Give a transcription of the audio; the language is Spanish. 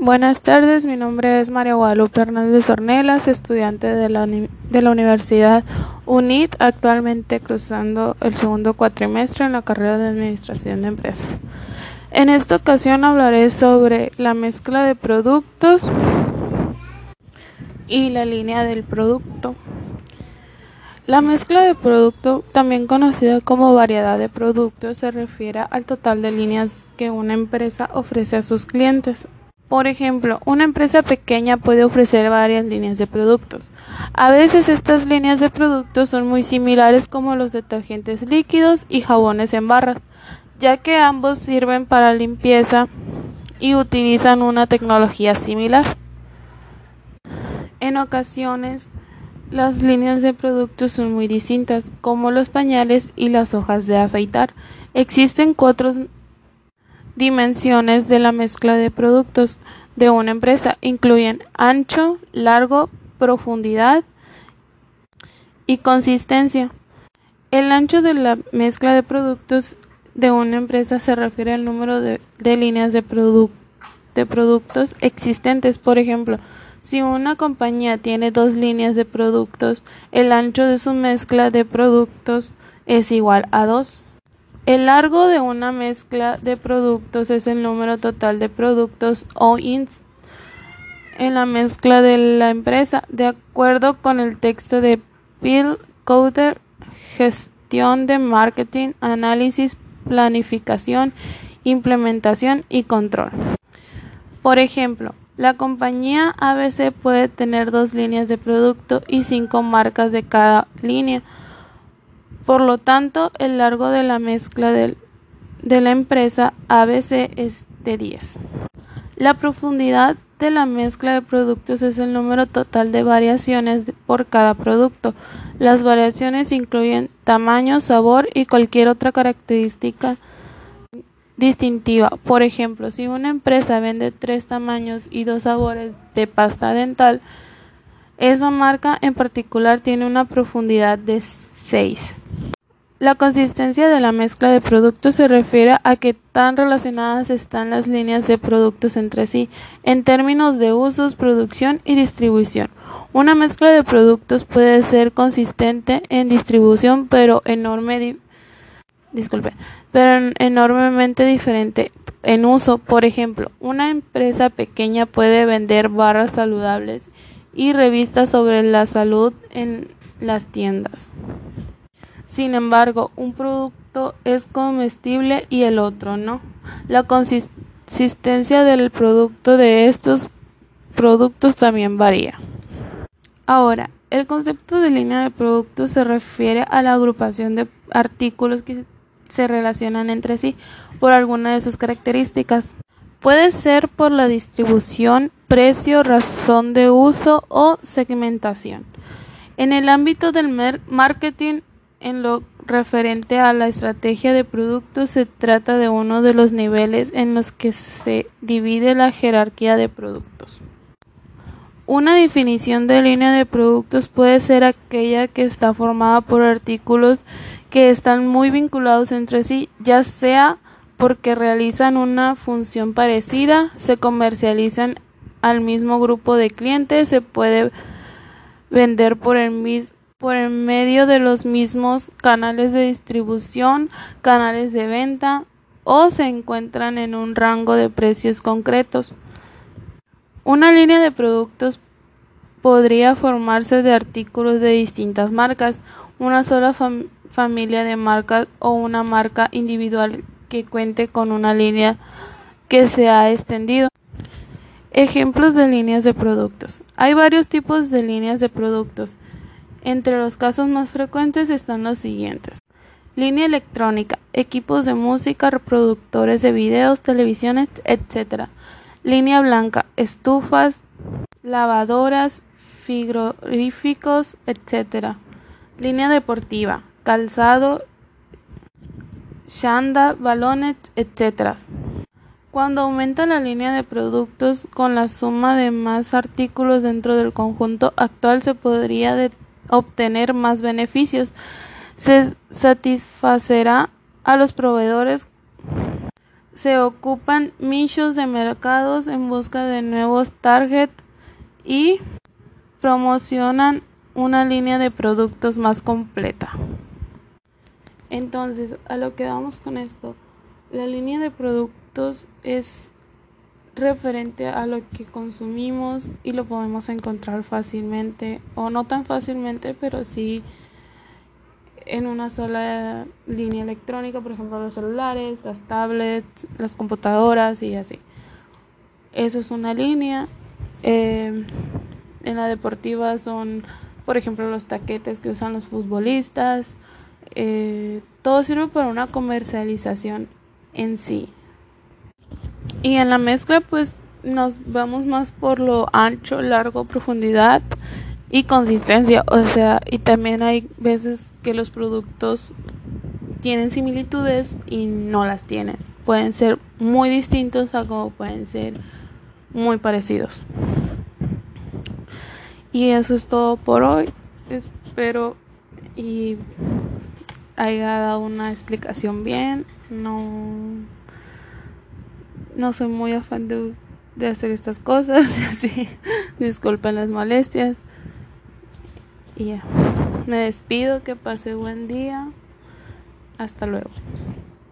Buenas tardes, mi nombre es María Guadalupe Hernández Ornelas, estudiante de la, Universidad UNIT, actualmente cruzando el segundo cuatrimestre en la carrera de Administración de Empresas. En esta ocasión hablaré sobre la mezcla de productos y la línea del producto. La mezcla de producto, también conocida como variedad de productos, se refiere al total de líneas que una empresa ofrece a sus clientes por ejemplo, una empresa pequeña puede ofrecer varias líneas de productos. A veces estas líneas de productos son muy similares como los detergentes líquidos y jabones en barras, ya que ambos sirven para limpieza y utilizan una tecnología similar. En ocasiones, las líneas de productos son muy distintas, como los pañales y las hojas de afeitar. Existen cuatro dimensiones de la mezcla de productos de una empresa incluyen ancho, largo, profundidad y consistencia. El ancho de la mezcla de productos de una empresa se refiere al número de, líneas de, de productos existentes. Por ejemplo, si una compañía tiene dos líneas de productos, el ancho de su mezcla de productos es igual a 2. El largo de una mezcla de productos es el número total de productos o ins en la mezcla de la empresa, de acuerdo con el texto de Bill Coder, gestión de marketing, análisis, planificación, implementación y control. Por ejemplo, la compañía ABC puede tener dos líneas de producto y cinco marcas de cada línea por lo tanto, el largo de la mezcla de, la empresa ABC es de 10. La profundidad de la mezcla de productos es el número total de variaciones por cada producto. Las variaciones incluyen tamaño, sabor y cualquier otra característica distintiva. Por ejemplo, si una empresa vende tres tamaños y dos sabores de pasta dental, esa marca en particular tiene una profundidad de 6. La consistencia de la mezcla de productos se refiere a qué tan relacionadas están las líneas de productos entre sí en términos de usos, producción y distribución. Una mezcla de productos puede ser consistente en distribución, pero enorme disculpe, pero enormemente diferente en uso. Por ejemplo, una empresa pequeña puede vender barras saludables y revistas sobre la salud en las tiendas. Sin embargo, un producto es comestible y el otro no. La consistencia del producto de estos productos también varía. Ahora, el concepto de línea de productos se refiere a la agrupación de artículos que se relacionan entre sí por alguna de sus características. Puede ser por la distribución, precio, razón de uso o segmentación. En el ámbito del marketing, en lo referente a la estrategia de productos, se trata de uno de los niveles en los que se divide la jerarquía de productos. Una definición de línea de productos puede ser aquella que está formada por artículos que están muy vinculados entre sí, ya sea porque realizan una función parecida, se comercializan al mismo grupo de clientes, se puede vender por el por el medio de los mismos canales de distribución, canales de venta o se encuentran en un rango de precios concretos. Una línea de productos podría formarse de artículos de distintas marcas, una sola familia de marcas o una marca individual que cuente con una línea que se ha extendido. Ejemplos de líneas de productos. Hay varios tipos de líneas de productos. Entre los casos más frecuentes están los siguientes. Línea electrónica, equipos de música, reproductores de videos, televisiones, etc. Línea blanca, estufas, lavadoras, frigoríficos, etc. Línea deportiva, calzado, chanda, balones, etc. Cuando aumenta la línea de productos con la suma de más artículos dentro del conjunto actual se podría obtener más beneficios. Se satisfacerá a los proveedores se ocupan nichos de mercados en busca de nuevos target y promocionan una línea de productos más completa. Entonces, a lo que vamos con esto, la línea de es referente a lo que consumimos y lo podemos encontrar fácilmente o no tan fácilmente, pero sí en una sola línea electrónica, por ejemplo los celulares, las tablets, las computadoras y así. Eso es una línea. Eh, en la deportiva son, por ejemplo, los taquetes que usan los futbolistas. Eh, todo sirve para una comercialización en sí. Y en la mezcla pues nos vamos más por lo ancho, largo, profundidad y consistencia. O sea, y también hay veces que los productos tienen similitudes y no las tienen. Pueden ser muy distintos a como pueden ser muy parecidos. Y eso es todo por hoy. Espero y haya dado una explicación bien. No, no soy muy afán de, de hacer estas cosas. Así, disculpen las molestias. Y ya, me despido, que pase buen día. Hasta luego.